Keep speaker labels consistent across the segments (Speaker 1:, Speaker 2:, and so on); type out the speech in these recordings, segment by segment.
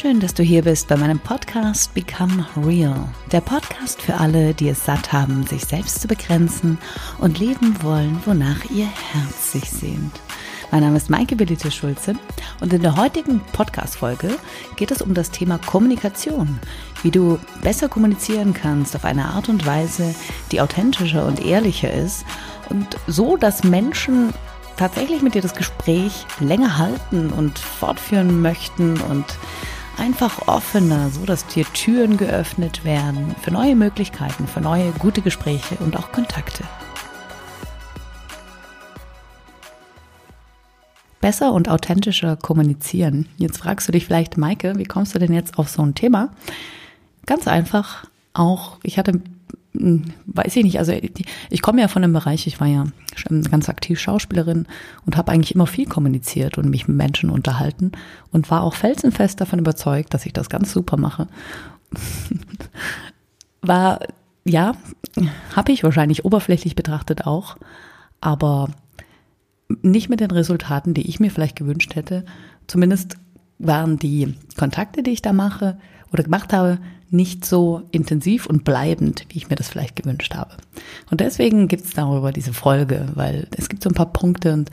Speaker 1: Schön, dass du hier bist bei meinem Podcast Become Real. Der Podcast für alle, die es satt haben, sich selbst zu begrenzen und leben wollen, wonach ihr Herz sich sehnt. Mein Name ist Maike Belite Schulze und in der heutigen Podcast-Folge geht es um das Thema Kommunikation. Wie du besser kommunizieren kannst auf eine Art und Weise, die authentischer und ehrlicher ist und so, dass Menschen tatsächlich mit dir das Gespräch länger halten und fortführen möchten und einfach offener, so dass dir Türen geöffnet werden für neue Möglichkeiten, für neue gute Gespräche und auch Kontakte. Besser und authentischer kommunizieren. Jetzt fragst du dich vielleicht, Maike, wie kommst du denn jetzt auf so ein Thema? Ganz einfach, auch ich hatte weiß ich nicht, also ich komme ja von einem Bereich, ich war ja ganz aktiv Schauspielerin und habe eigentlich immer viel kommuniziert und mich mit Menschen unterhalten und war auch felsenfest davon überzeugt, dass ich das ganz super mache. war, ja, habe ich wahrscheinlich oberflächlich betrachtet auch, aber nicht mit den Resultaten, die ich mir vielleicht gewünscht hätte. Zumindest waren die Kontakte, die ich da mache oder gemacht habe, nicht so intensiv und bleibend, wie ich mir das vielleicht gewünscht habe. Und deswegen gibt es darüber diese Folge, weil es gibt so ein paar Punkte und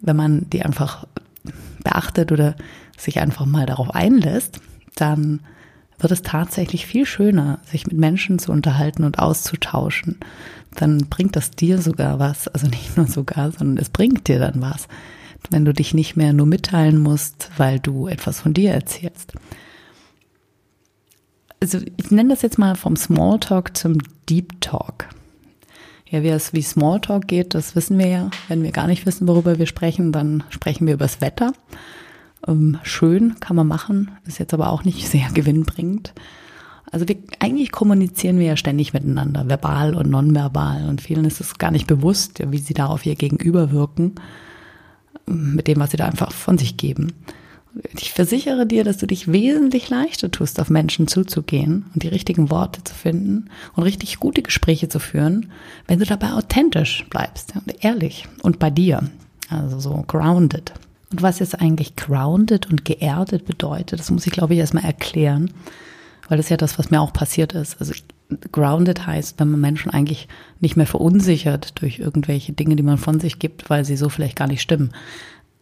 Speaker 1: wenn man die einfach beachtet oder sich einfach mal darauf einlässt, dann wird es tatsächlich viel schöner, sich mit Menschen zu unterhalten und auszutauschen. Dann bringt das dir sogar was, also nicht nur sogar, sondern es bringt dir dann was, wenn du dich nicht mehr nur mitteilen musst, weil du etwas von dir erzählst also ich nenne das jetzt mal vom Smalltalk zum Deep Talk. Ja, wie es wie Smalltalk geht, das wissen wir ja. Wenn wir gar nicht wissen, worüber wir sprechen, dann sprechen wir über das Wetter. Ähm, schön kann man machen, ist jetzt aber auch nicht sehr gewinnbringend. Also wir, eigentlich kommunizieren wir ja ständig miteinander, verbal und nonverbal. Und vielen ist es gar nicht bewusst, wie sie da auf ihr Gegenüber wirken, mit dem, was sie da einfach von sich geben. Ich versichere dir, dass du dich wesentlich leichter tust, auf Menschen zuzugehen und die richtigen Worte zu finden und richtig gute Gespräche zu führen, wenn du dabei authentisch bleibst und ehrlich und bei dir. Also so grounded. Und was jetzt eigentlich grounded und geerdet bedeutet, das muss ich glaube ich erstmal erklären, weil das ist ja das, was mir auch passiert ist. Also grounded heißt, wenn man Menschen eigentlich nicht mehr verunsichert durch irgendwelche Dinge, die man von sich gibt, weil sie so vielleicht gar nicht stimmen.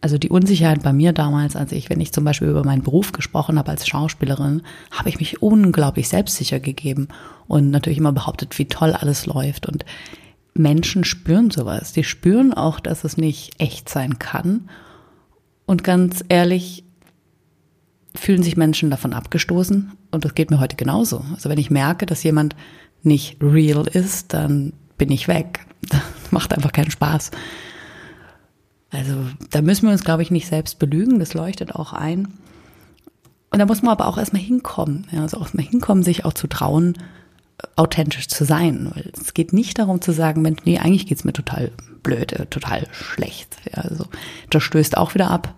Speaker 1: Also die Unsicherheit bei mir damals, als ich, wenn ich zum Beispiel über meinen Beruf gesprochen habe als Schauspielerin, habe ich mich unglaublich selbstsicher gegeben und natürlich immer behauptet, wie toll alles läuft. Und Menschen spüren sowas. Die spüren auch, dass es nicht echt sein kann. Und ganz ehrlich, fühlen sich Menschen davon abgestoßen. Und das geht mir heute genauso. Also wenn ich merke, dass jemand nicht real ist, dann bin ich weg. Das macht einfach keinen Spaß. Also da müssen wir uns, glaube ich, nicht selbst belügen, das leuchtet auch ein. Und da muss man aber auch erstmal hinkommen, ja, also auch erstmal hinkommen, sich auch zu trauen, authentisch zu sein. Weil es geht nicht darum zu sagen, Mensch, nee, eigentlich geht's mir total blöd, äh, total schlecht. Ja, also das stößt auch wieder ab.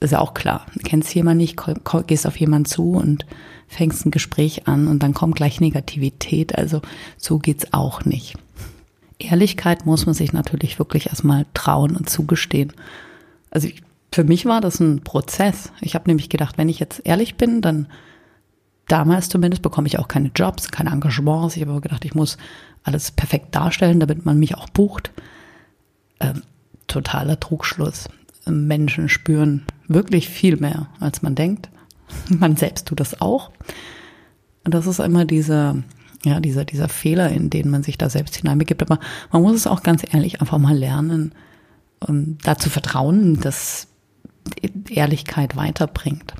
Speaker 1: Ist ja auch klar. Du kennst jemanden nicht, gehst auf jemanden zu und fängst ein Gespräch an und dann kommt gleich Negativität. Also so geht's auch nicht. Ehrlichkeit muss man sich natürlich wirklich erstmal trauen und zugestehen. Also ich, für mich war das ein Prozess. Ich habe nämlich gedacht, wenn ich jetzt ehrlich bin, dann damals zumindest bekomme ich auch keine Jobs, keine Engagements. Ich habe aber gedacht, ich muss alles perfekt darstellen, damit man mich auch bucht. Ähm, totaler Trugschluss. Menschen spüren wirklich viel mehr, als man denkt. Man selbst tut das auch. Und das ist immer diese ja, dieser, dieser Fehler, in den man sich da selbst hineinbegibt. Aber man muss es auch ganz ehrlich einfach mal lernen, um dazu vertrauen, dass Ehrlichkeit weiterbringt.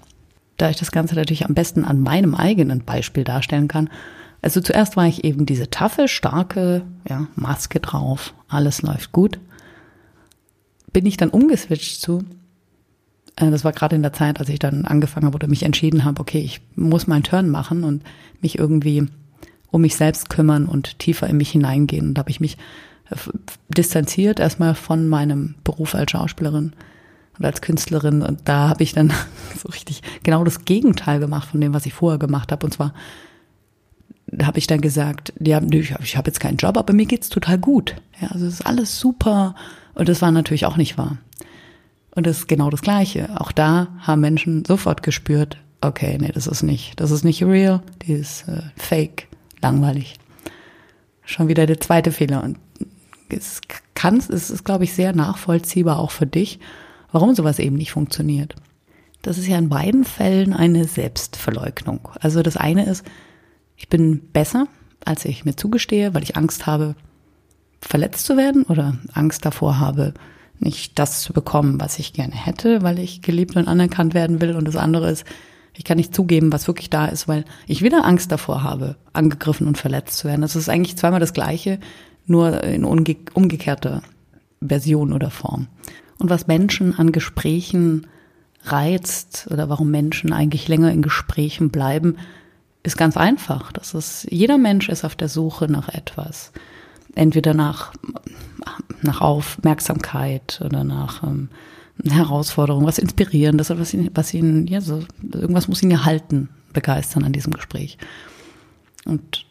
Speaker 1: Da ich das Ganze natürlich am besten an meinem eigenen Beispiel darstellen kann. Also zuerst war ich eben diese taffe, starke, ja, Maske drauf, alles läuft gut. Bin ich dann umgeswitcht zu, äh, das war gerade in der Zeit, als ich dann angefangen habe oder mich entschieden habe, okay, ich muss meinen Turn machen und mich irgendwie um mich selbst kümmern und tiefer in mich hineingehen. Und da habe ich mich äh, distanziert erstmal von meinem Beruf als Schauspielerin und als Künstlerin. Und da habe ich dann so richtig genau das Gegenteil gemacht von dem, was ich vorher gemacht habe. Und zwar habe ich dann gesagt, ja, ich habe jetzt keinen Job, aber mir geht's total gut. Ja, also es ist alles super. Und das war natürlich auch nicht wahr. Und das ist genau das Gleiche. Auch da haben Menschen sofort gespürt, okay, nee, das ist nicht, das ist nicht real, die ist äh, fake, langweilig. Schon wieder der zweite Fehler. Und es kann, es ist, glaube ich, sehr nachvollziehbar auch für dich, warum sowas eben nicht funktioniert. Das ist ja in beiden Fällen eine Selbstverleugnung. Also das eine ist, ich bin besser, als ich mir zugestehe, weil ich Angst habe, verletzt zu werden oder Angst davor habe, nicht das zu bekommen, was ich gerne hätte, weil ich geliebt und anerkannt werden will. Und das andere ist, ich kann nicht zugeben, was wirklich da ist, weil ich wieder Angst davor habe, angegriffen und verletzt zu werden. Das ist eigentlich zweimal das Gleiche, nur in umge umgekehrter Version oder Form. Und was Menschen an Gesprächen reizt oder warum Menschen eigentlich länger in Gesprächen bleiben, ist ganz einfach. Das ist, jeder Mensch ist auf der Suche nach etwas. Entweder nach, nach Aufmerksamkeit oder nach ähm, Herausforderung, was Inspirierendes was ihn, was ihn, ja, so, irgendwas muss ihn ja halten, begeistern an diesem Gespräch. Und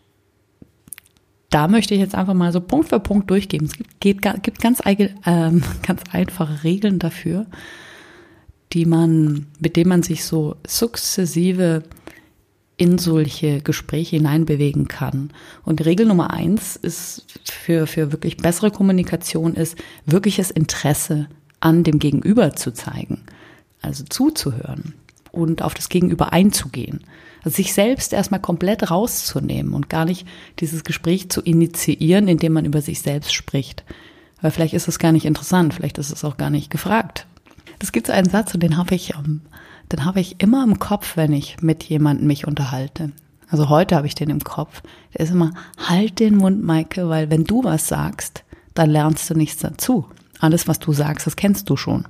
Speaker 1: da möchte ich jetzt einfach mal so Punkt für Punkt durchgeben. Es gibt, geht, gibt ganz, ähm, ganz einfache Regeln dafür, die man, mit denen man sich so sukzessive in solche Gespräche hineinbewegen kann. Und Regel Nummer eins ist für, für wirklich bessere Kommunikation ist, wirkliches Interesse an dem Gegenüber zu zeigen, also zuzuhören und auf das Gegenüber einzugehen. Also sich selbst erstmal komplett rauszunehmen und gar nicht dieses Gespräch zu initiieren, indem man über sich selbst spricht. Weil vielleicht ist es gar nicht interessant, vielleicht ist es auch gar nicht gefragt. Es gibt so einen Satz und den habe ich, ähm, den habe ich immer im Kopf, wenn ich mit jemandem mich unterhalte. Also heute habe ich den im Kopf. Der ist immer, halt den Mund, Maike, weil wenn du was sagst, dann lernst du nichts dazu. Alles, was du sagst, das kennst du schon.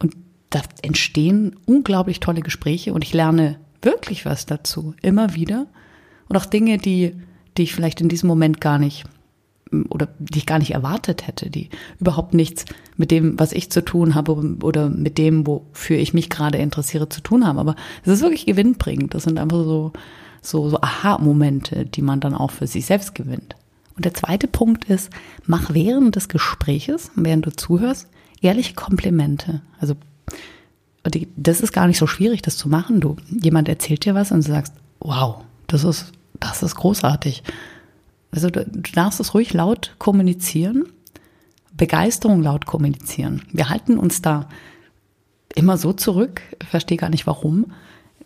Speaker 1: Und da entstehen unglaublich tolle Gespräche und ich lerne wirklich was dazu, immer wieder. Und auch Dinge, die, die ich vielleicht in diesem Moment gar nicht oder die ich gar nicht erwartet hätte, die überhaupt nichts mit dem, was ich zu tun habe oder mit dem, wofür ich mich gerade interessiere, zu tun haben. Aber es ist wirklich gewinnbringend. Das sind einfach so, so, so Aha-Momente, die man dann auch für sich selbst gewinnt. Und der zweite Punkt ist, mach während des Gespräches, während du zuhörst, ehrliche Komplimente. Also das ist gar nicht so schwierig, das zu machen. Du, jemand erzählt dir was und du sagst, wow, das ist, das ist großartig. Also du, du darfst es ruhig laut kommunizieren, Begeisterung laut kommunizieren. Wir halten uns da immer so zurück, verstehe gar nicht warum.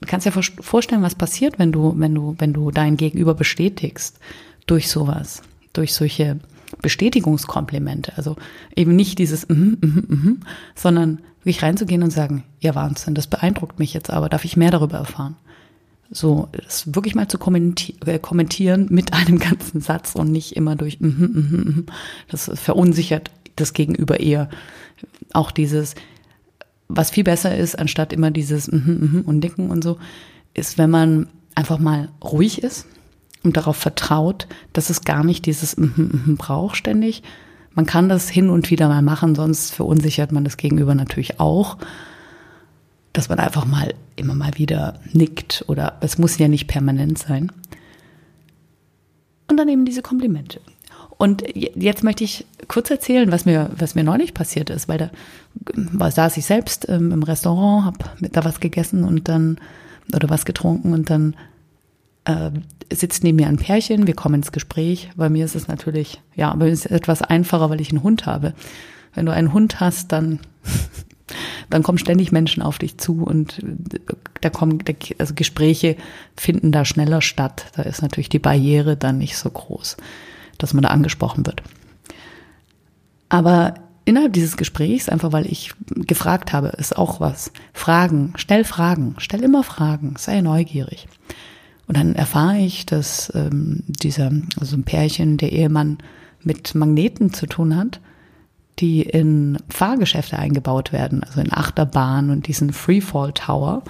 Speaker 1: Du kannst dir vorstellen, was passiert, wenn du, wenn du, wenn du dein Gegenüber bestätigst durch sowas durch solche Bestätigungskomplimente. Also eben nicht dieses, mm, mm, mm, sondern wirklich reinzugehen und sagen, ja Wahnsinn, das beeindruckt mich jetzt, aber darf ich mehr darüber erfahren? So, das wirklich mal zu äh, kommentieren mit einem ganzen Satz und nicht immer durch, mm, mm, mm, das verunsichert das Gegenüber eher. Auch dieses, was viel besser ist, anstatt immer dieses mm, mm, und Nicken und so, ist, wenn man einfach mal ruhig ist und darauf vertraut, dass es gar nicht dieses mm -hmm braucht ständig. Man kann das hin und wieder mal machen, sonst verunsichert man das Gegenüber natürlich auch, dass man einfach mal immer mal wieder nickt oder es muss ja nicht permanent sein. Und dann eben diese Komplimente. Und jetzt möchte ich kurz erzählen, was mir, was mir neulich passiert ist, weil da saß ich selbst ähm, im Restaurant, habe da was gegessen und dann oder was getrunken und dann äh, sitzt neben mir ein Pärchen, wir kommen ins Gespräch. Bei mir ist es natürlich, ja, bei mir ist es etwas einfacher, weil ich einen Hund habe. Wenn du einen Hund hast, dann, dann kommen ständig Menschen auf dich zu und da kommen, also Gespräche finden da schneller statt. Da ist natürlich die Barriere dann nicht so groß, dass man da angesprochen wird. Aber innerhalb dieses Gesprächs, einfach weil ich gefragt habe, ist auch was. Fragen, stell Fragen, stell immer Fragen, sei neugierig. Und dann erfahre ich, dass ähm, dieser, also ein Pärchen, der Ehemann mit Magneten zu tun hat, die in Fahrgeschäfte eingebaut werden, also in Achterbahn und diesen Freefall Tower.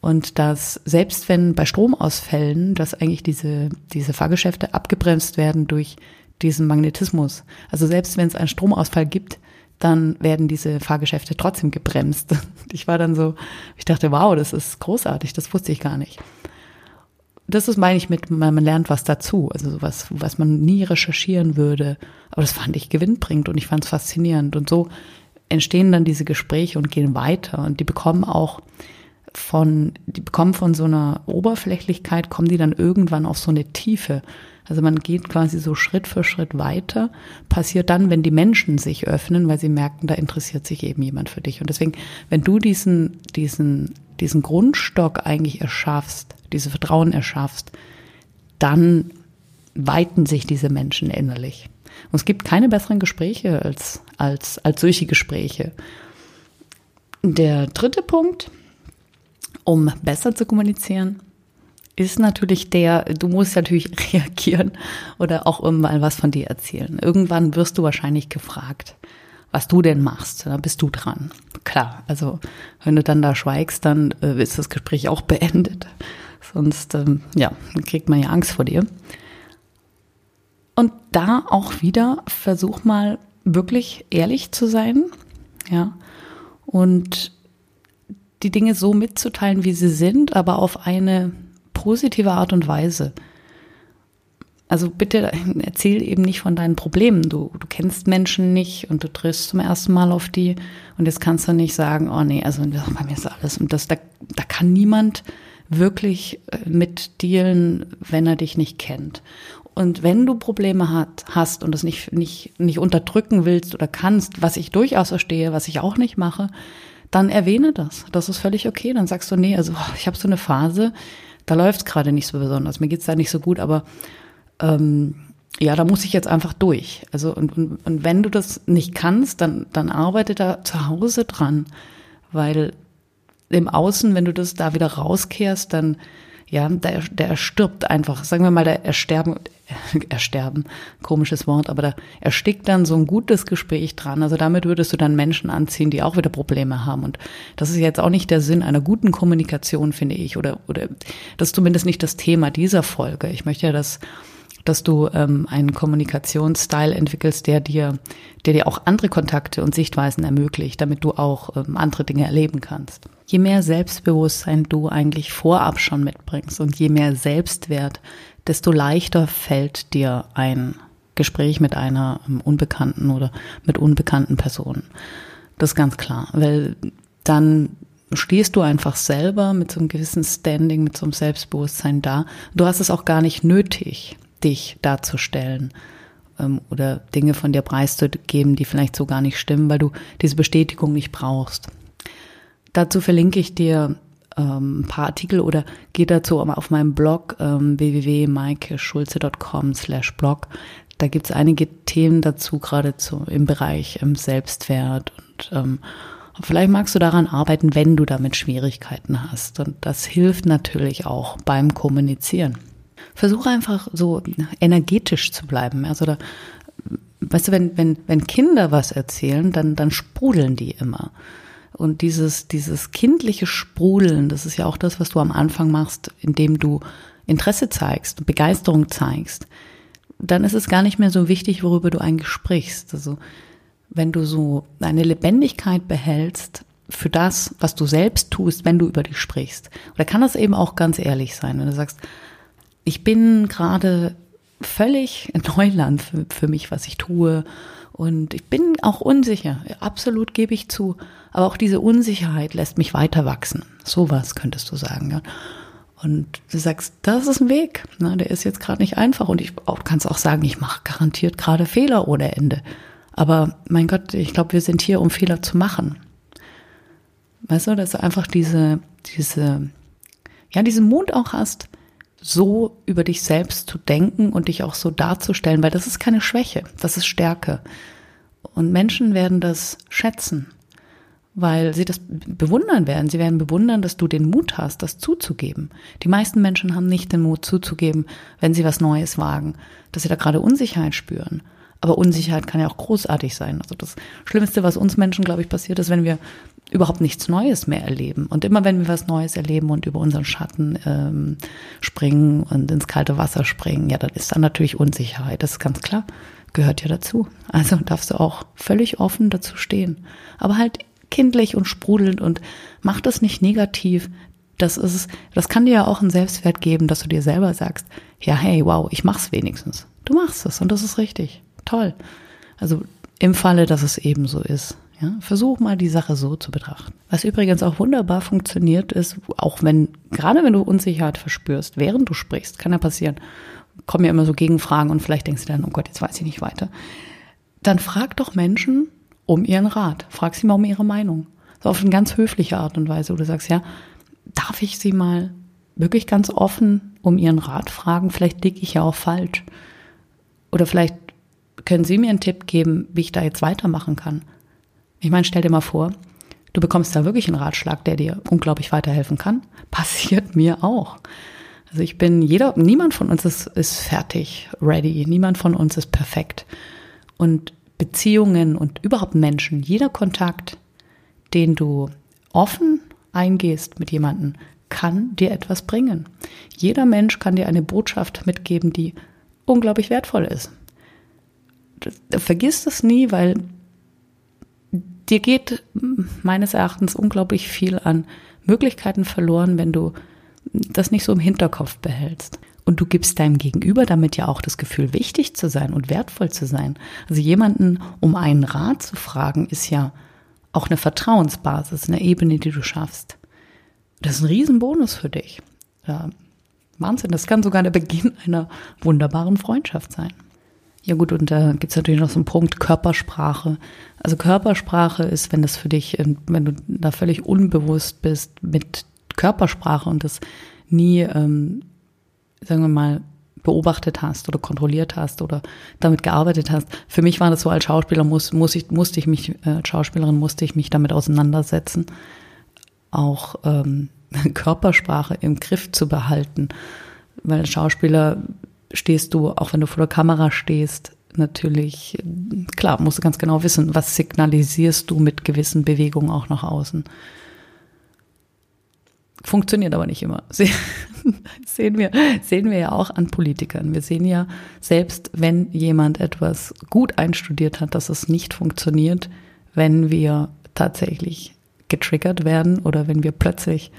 Speaker 1: Und dass selbst wenn bei Stromausfällen, dass eigentlich diese, diese Fahrgeschäfte abgebremst werden durch diesen Magnetismus. Also selbst wenn es einen Stromausfall gibt, dann werden diese Fahrgeschäfte trotzdem gebremst. Ich war dann so, ich dachte, wow, das ist großartig, das wusste ich gar nicht das ist, meine ich, mit, man lernt was dazu, also sowas, was man nie recherchieren würde. Aber das fand ich gewinnbringend und ich fand es faszinierend. Und so entstehen dann diese Gespräche und gehen weiter und die bekommen auch von, die bekommen von so einer Oberflächlichkeit, kommen die dann irgendwann auf so eine Tiefe. Also man geht quasi so Schritt für Schritt weiter. Passiert dann, wenn die Menschen sich öffnen, weil sie merken, da interessiert sich eben jemand für dich. Und deswegen, wenn du diesen, diesen, diesen Grundstock eigentlich erschaffst, diese Vertrauen erschaffst, dann weiten sich diese Menschen innerlich. Und es gibt keine besseren Gespräche als, als, als solche Gespräche. Der dritte Punkt, um besser zu kommunizieren, ist natürlich der, du musst natürlich reagieren oder auch mal was von dir erzählen. Irgendwann wirst du wahrscheinlich gefragt, was du denn machst. Da bist du dran. Klar, also wenn du dann da schweigst, dann äh, ist das Gespräch auch beendet. Sonst, ähm, ja, kriegt man ja Angst vor dir. Und da auch wieder versuch mal wirklich ehrlich zu sein, ja, und die Dinge so mitzuteilen, wie sie sind, aber auf eine positive Art und Weise. Also bitte erzähl eben nicht von deinen Problemen. Du, du kennst Menschen nicht und du triffst zum ersten Mal auf die und jetzt kannst du nicht sagen, oh nee, also bei mir ist alles und das, da, da kann niemand wirklich äh, mit dealen, wenn er dich nicht kennt. Und wenn du Probleme hat, hast und das nicht, nicht, nicht unterdrücken willst oder kannst, was ich durchaus verstehe, was ich auch nicht mache, dann erwähne das. Das ist völlig okay. Dann sagst du, nee, also ich habe so eine Phase, da läuft es gerade nicht so besonders. Mir geht's da nicht so gut, aber ähm, ja, da muss ich jetzt einfach durch. Also und, und, und wenn du das nicht kannst, dann, dann arbeite da zu Hause dran, weil im Außen, wenn du das da wieder rauskehrst, dann ja, der, der erstirbt einfach. Sagen wir mal, der ersterben, ersterben, komisches Wort, aber da erstickt dann so ein gutes Gespräch dran. Also damit würdest du dann Menschen anziehen, die auch wieder Probleme haben. Und das ist jetzt auch nicht der Sinn einer guten Kommunikation, finde ich, oder, oder das ist zumindest nicht das Thema dieser Folge. Ich möchte ja, dass dass du ähm, einen Kommunikationsstil entwickelst, der dir, der dir auch andere Kontakte und Sichtweisen ermöglicht, damit du auch ähm, andere Dinge erleben kannst. Je mehr Selbstbewusstsein du eigentlich vorab schon mitbringst und je mehr Selbstwert, desto leichter fällt dir ein Gespräch mit einer ähm, unbekannten oder mit unbekannten Personen. Das ist ganz klar, weil dann stehst du einfach selber mit so einem gewissen Standing, mit so einem Selbstbewusstsein da. Du hast es auch gar nicht nötig, dich darzustellen ähm, oder Dinge von dir preiszugeben, die vielleicht so gar nicht stimmen, weil du diese Bestätigung nicht brauchst. Dazu verlinke ich dir ähm, ein paar Artikel oder geh dazu auf meinem Blog ähm, www.maikeschulze.com slash blog. Da gibt es einige Themen dazu, gerade zu, im Bereich ähm, Selbstwert und ähm, Vielleicht magst du daran arbeiten, wenn du damit Schwierigkeiten hast. Und das hilft natürlich auch beim Kommunizieren versuche einfach so energetisch zu bleiben. Also da, weißt du, wenn, wenn, wenn Kinder was erzählen, dann, dann sprudeln die immer. Und dieses, dieses kindliche Sprudeln, das ist ja auch das, was du am Anfang machst, indem du Interesse zeigst, Begeisterung zeigst. Dann ist es gar nicht mehr so wichtig, worüber du eigentlich sprichst. Also, wenn du so eine Lebendigkeit behältst für das, was du selbst tust, wenn du über dich sprichst. Oder kann das eben auch ganz ehrlich sein, wenn du sagst, ich bin gerade völlig Neuland für, für mich, was ich tue. Und ich bin auch unsicher, absolut gebe ich zu. Aber auch diese Unsicherheit lässt mich weiter wachsen. Sowas könntest du sagen. Ja. Und du sagst, das ist ein Weg. Ne? Der ist jetzt gerade nicht einfach. Und ich auch, kannst auch sagen, ich mache garantiert gerade Fehler ohne Ende. Aber mein Gott, ich glaube, wir sind hier, um Fehler zu machen. Weißt du, dass du einfach diese, diese, ja, diesen Mut auch hast, so über dich selbst zu denken und dich auch so darzustellen, weil das ist keine Schwäche, das ist Stärke. Und Menschen werden das schätzen, weil sie das bewundern werden. Sie werden bewundern, dass du den Mut hast, das zuzugeben. Die meisten Menschen haben nicht den Mut zuzugeben, wenn sie was Neues wagen, dass sie da gerade Unsicherheit spüren. Aber Unsicherheit kann ja auch großartig sein. Also das Schlimmste, was uns Menschen, glaube ich, passiert ist, wenn wir überhaupt nichts Neues mehr erleben. Und immer wenn wir was Neues erleben und über unseren Schatten ähm, springen und ins kalte Wasser springen, ja, dann ist da natürlich Unsicherheit. Das ist ganz klar, gehört ja dazu. Also darfst du auch völlig offen dazu stehen. Aber halt kindlich und sprudelnd und mach das nicht negativ. Das ist, das kann dir ja auch einen Selbstwert geben, dass du dir selber sagst, ja, hey, wow, ich mach's wenigstens. Du machst es und das ist richtig. Toll. Also im Falle, dass es eben so ist. Ja, versuch mal die Sache so zu betrachten. Was übrigens auch wunderbar funktioniert ist, auch wenn, gerade wenn du Unsicherheit verspürst, während du sprichst, kann ja passieren, kommen ja immer so Gegenfragen und vielleicht denkst du dann, oh Gott, jetzt weiß ich nicht weiter. Dann frag doch Menschen um ihren Rat. Frag sie mal um ihre Meinung. So auf eine ganz höfliche Art und Weise, wo du sagst, ja, darf ich sie mal wirklich ganz offen um ihren Rat fragen? Vielleicht liege ich ja auch falsch. Oder vielleicht können Sie mir einen Tipp geben, wie ich da jetzt weitermachen kann? Ich meine, stell dir mal vor, du bekommst da wirklich einen Ratschlag, der dir unglaublich weiterhelfen kann. Passiert mir auch. Also ich bin jeder, niemand von uns ist, ist fertig, ready. Niemand von uns ist perfekt. Und Beziehungen und überhaupt Menschen, jeder Kontakt, den du offen eingehst mit jemandem, kann dir etwas bringen. Jeder Mensch kann dir eine Botschaft mitgeben, die unglaublich wertvoll ist. Vergiss das nie, weil dir geht meines Erachtens unglaublich viel an Möglichkeiten verloren, wenn du das nicht so im Hinterkopf behältst. Und du gibst deinem Gegenüber damit ja auch das Gefühl, wichtig zu sein und wertvoll zu sein. Also jemanden um einen Rat zu fragen, ist ja auch eine Vertrauensbasis, eine Ebene, die du schaffst. Das ist ein Riesenbonus für dich. Ja, Wahnsinn, das kann sogar der Beginn einer wunderbaren Freundschaft sein. Ja gut, und da gibt's natürlich noch so einen Punkt Körpersprache. Also Körpersprache ist, wenn das für dich, wenn du da völlig unbewusst bist mit Körpersprache und das nie, ähm, sagen wir mal, beobachtet hast oder kontrolliert hast oder damit gearbeitet hast. Für mich war das so als Schauspieler muss, muss ich, musste ich mich, äh, als Schauspielerin musste ich mich damit auseinandersetzen, auch ähm, Körpersprache im Griff zu behalten. Weil Schauspieler stehst du, auch wenn du vor der Kamera stehst, natürlich, klar, musst du ganz genau wissen, was signalisierst du mit gewissen Bewegungen auch nach außen. Funktioniert aber nicht immer. sehen wir, sehen wir ja auch an Politikern. Wir sehen ja, selbst wenn jemand etwas gut einstudiert hat, dass es nicht funktioniert, wenn wir tatsächlich getriggert werden oder wenn wir plötzlich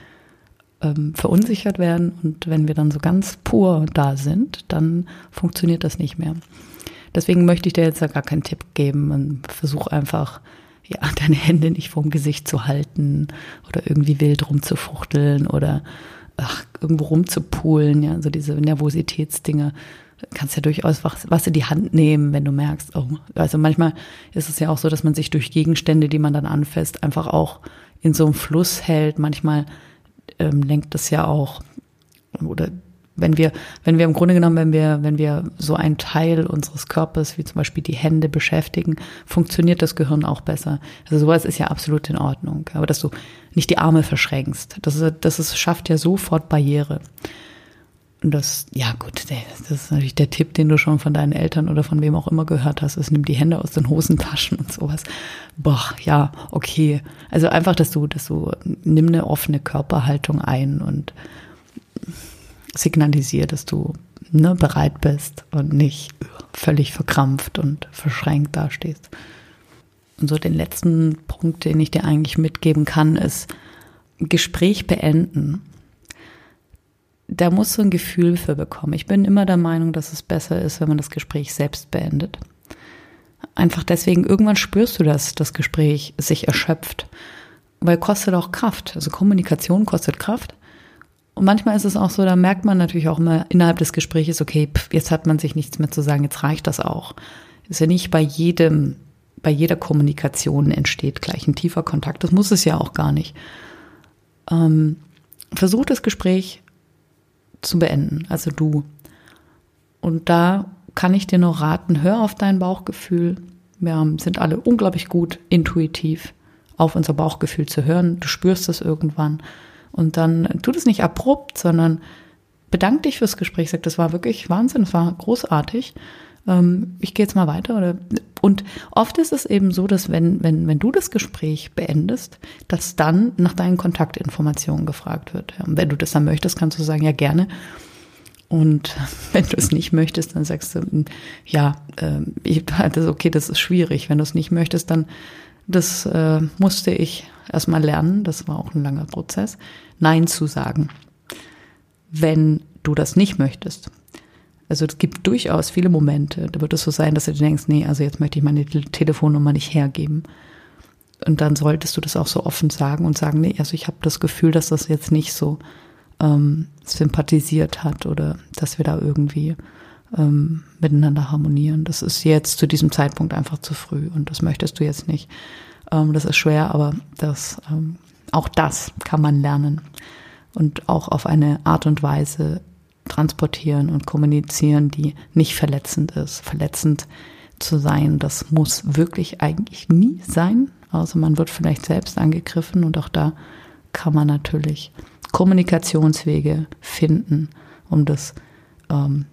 Speaker 1: ähm, verunsichert werden und wenn wir dann so ganz pur da sind, dann funktioniert das nicht mehr. Deswegen möchte ich dir jetzt ja gar keinen Tipp geben. Versuch einfach, ja, deine Hände nicht vorm Gesicht zu halten oder irgendwie wild rumzufuchteln oder ach, irgendwo rumzupulen, ja, so diese Nervositätsdinge. Du kannst ja durchaus was, was in die Hand nehmen, wenn du merkst, oh, also manchmal ist es ja auch so, dass man sich durch Gegenstände, die man dann anfasst, einfach auch in so einem Fluss hält. Manchmal ähm, lenkt es ja auch oder wenn wir, wenn wir im Grunde genommen, wenn wir, wenn wir so einen Teil unseres Körpers, wie zum Beispiel die Hände beschäftigen, funktioniert das Gehirn auch besser. Also sowas ist ja absolut in Ordnung. Aber dass du nicht die Arme verschränkst, das, ist, das ist, schafft ja sofort Barriere. Und das, ja gut, das ist natürlich der Tipp, den du schon von deinen Eltern oder von wem auch immer gehört hast, ist, nimm die Hände aus den Hosentaschen und sowas. Boah, ja, okay. Also einfach, dass du, dass du, nimm eine offene Körperhaltung ein und signalisier, dass du ne, bereit bist und nicht völlig verkrampft und verschränkt dastehst. Und so den letzten Punkt, den ich dir eigentlich mitgeben kann, ist Gespräch beenden. Da musst du ein Gefühl für bekommen. Ich bin immer der Meinung, dass es besser ist, wenn man das Gespräch selbst beendet. Einfach deswegen, irgendwann spürst du das, das Gespräch sich erschöpft. Weil kostet auch Kraft. Also Kommunikation kostet Kraft. Und manchmal ist es auch so, da merkt man natürlich auch immer innerhalb des Gesprächs, okay, pff, jetzt hat man sich nichts mehr zu sagen, jetzt reicht das auch. Ist ja nicht bei jedem, bei jeder Kommunikation entsteht gleich ein tiefer Kontakt. Das muss es ja auch gar nicht. Ähm, versuch das Gespräch zu beenden, also du. Und da kann ich dir nur raten, hör auf dein Bauchgefühl. Wir sind alle unglaublich gut intuitiv auf unser Bauchgefühl zu hören. Du spürst es irgendwann. Und dann tu das nicht abrupt, sondern bedank dich fürs Gespräch. Sag, das war wirklich Wahnsinn, das war großartig. Ähm, ich gehe jetzt mal weiter. Oder, und oft ist es eben so, dass wenn, wenn, wenn du das Gespräch beendest, dass dann nach deinen Kontaktinformationen gefragt wird. Und wenn du das dann möchtest, kannst du sagen, ja gerne. Und wenn du es nicht möchtest, dann sagst du, hm, ja, äh, das ist okay, das ist schwierig. Wenn du es nicht möchtest, dann das äh, musste ich erstmal lernen. Das war auch ein langer Prozess. Nein zu sagen, wenn du das nicht möchtest. Also es gibt durchaus viele Momente, da wird es so sein, dass du denkst, nee, also jetzt möchte ich meine Telefonnummer nicht hergeben. und dann solltest du das auch so offen sagen und sagen, nee, also ich habe das Gefühl, dass das jetzt nicht so ähm, sympathisiert hat oder dass wir da irgendwie ähm, miteinander harmonieren. Das ist jetzt zu diesem Zeitpunkt einfach zu früh und das möchtest du jetzt nicht. Ähm, das ist schwer, aber das, ähm, auch das kann man lernen und auch auf eine Art und Weise transportieren und kommunizieren, die nicht verletzend ist. Verletzend zu sein, das muss wirklich eigentlich nie sein, außer man wird vielleicht selbst angegriffen und auch da kann man natürlich Kommunikationswege finden, um das ähm,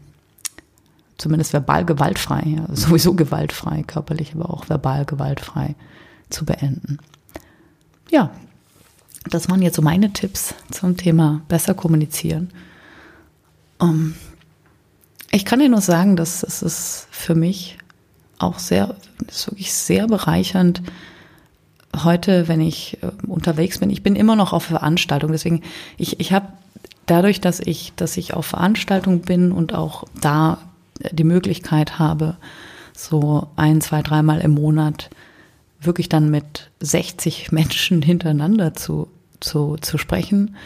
Speaker 1: zumindest verbal gewaltfrei, ja, sowieso gewaltfrei, körperlich, aber auch verbal gewaltfrei zu beenden. Ja, das waren jetzt so meine Tipps zum Thema besser kommunizieren. Um, ähm, ich kann dir nur sagen, dass es ist für mich auch sehr, ist wirklich sehr bereichernd, heute, wenn ich äh, unterwegs bin, ich bin immer noch auf Veranstaltungen, deswegen, ich, ich habe dadurch, dass ich, dass ich auf Veranstaltungen bin und auch da die Möglichkeit habe, so ein, zwei, dreimal im Monat wirklich dann mit 60 Menschen hintereinander zu, zu, zu sprechen,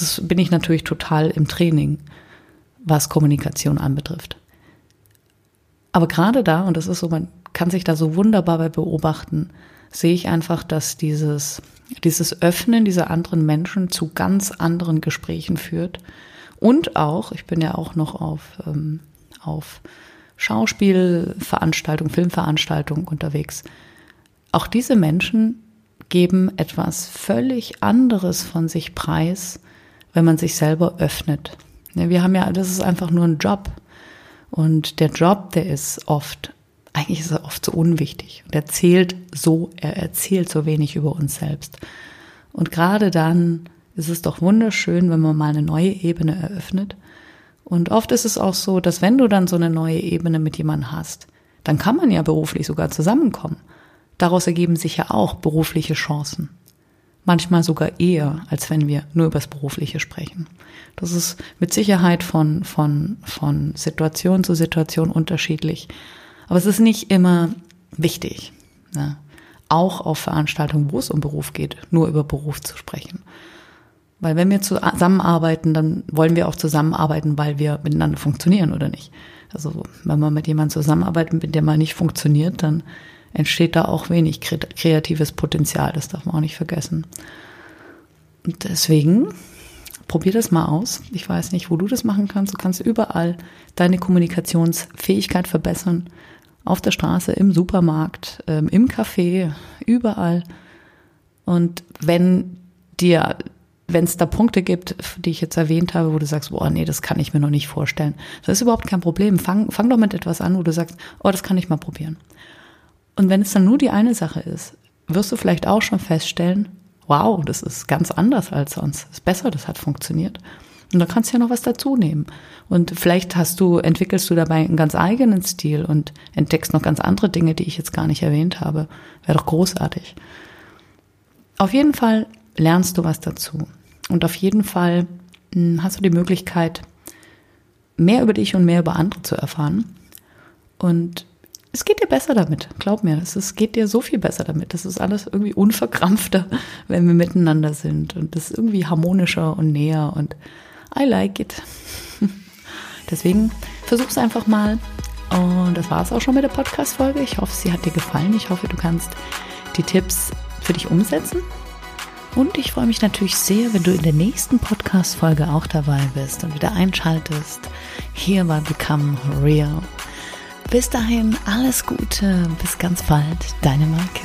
Speaker 1: ist, bin ich natürlich total im Training, was Kommunikation anbetrifft. Aber gerade da, und das ist so, man kann sich da so wunderbar bei beobachten, sehe ich einfach, dass dieses, dieses Öffnen dieser anderen Menschen zu ganz anderen Gesprächen führt. Und auch, ich bin ja auch noch auf, ähm, auf Schauspielveranstaltungen, Filmveranstaltungen unterwegs. Auch diese Menschen geben etwas völlig anderes von sich preis, wenn man sich selber öffnet. Wir haben ja, das ist einfach nur ein Job. Und der Job, der ist oft, eigentlich ist er oft so unwichtig. Und er erzählt so, er erzählt so wenig über uns selbst. Und gerade dann ist es doch wunderschön, wenn man mal eine neue Ebene eröffnet. Und oft ist es auch so, dass wenn du dann so eine neue Ebene mit jemandem hast, dann kann man ja beruflich sogar zusammenkommen. Daraus ergeben sich ja auch berufliche Chancen manchmal sogar eher, als wenn wir nur übers Berufliche sprechen. Das ist mit Sicherheit von, von, von Situation zu Situation unterschiedlich. Aber es ist nicht immer wichtig, ne? auch auf Veranstaltungen, wo es um Beruf geht, nur über Beruf zu sprechen. Weil wenn wir zusammenarbeiten, dann wollen wir auch zusammenarbeiten, weil wir miteinander funktionieren oder nicht. Also wenn man mit jemandem zusammenarbeitet, mit dem man nicht funktioniert, dann entsteht da auch wenig kreatives Potenzial. Das darf man auch nicht vergessen. Und deswegen probier das mal aus. Ich weiß nicht, wo du das machen kannst. Du kannst überall deine Kommunikationsfähigkeit verbessern. Auf der Straße, im Supermarkt, ähm, im Café, überall. Und wenn dir, wenn es da Punkte gibt, die ich jetzt erwähnt habe, wo du sagst, boah, nee, das kann ich mir noch nicht vorstellen. Das ist überhaupt kein Problem. Fang, fang doch mit etwas an, wo du sagst, oh, das kann ich mal probieren. Und wenn es dann nur die eine Sache ist, wirst du vielleicht auch schon feststellen, wow, das ist ganz anders als sonst. Ist besser, das hat funktioniert. Und da kannst du ja noch was dazu nehmen. Und vielleicht hast du, entwickelst du dabei einen ganz eigenen Stil und entdeckst noch ganz andere Dinge, die ich jetzt gar nicht erwähnt habe. Wäre doch großartig. Auf jeden Fall lernst du was dazu. Und auf jeden Fall hm, hast du die Möglichkeit, mehr über dich und mehr über andere zu erfahren. Und es geht dir besser damit, glaub mir. Es geht dir so viel besser damit. Das ist alles irgendwie unverkrampfter, wenn wir miteinander sind. Und das ist irgendwie harmonischer und näher und I like it. Deswegen versuch's einfach mal. Und das war es auch schon mit der Podcast-Folge. Ich hoffe, sie hat dir gefallen. Ich hoffe, du kannst die Tipps für dich umsetzen. Und ich freue mich natürlich sehr, wenn du in der nächsten Podcast-Folge auch dabei bist und wieder einschaltest hier bei Become Real. Bis dahin alles Gute, bis ganz bald, deine Marke.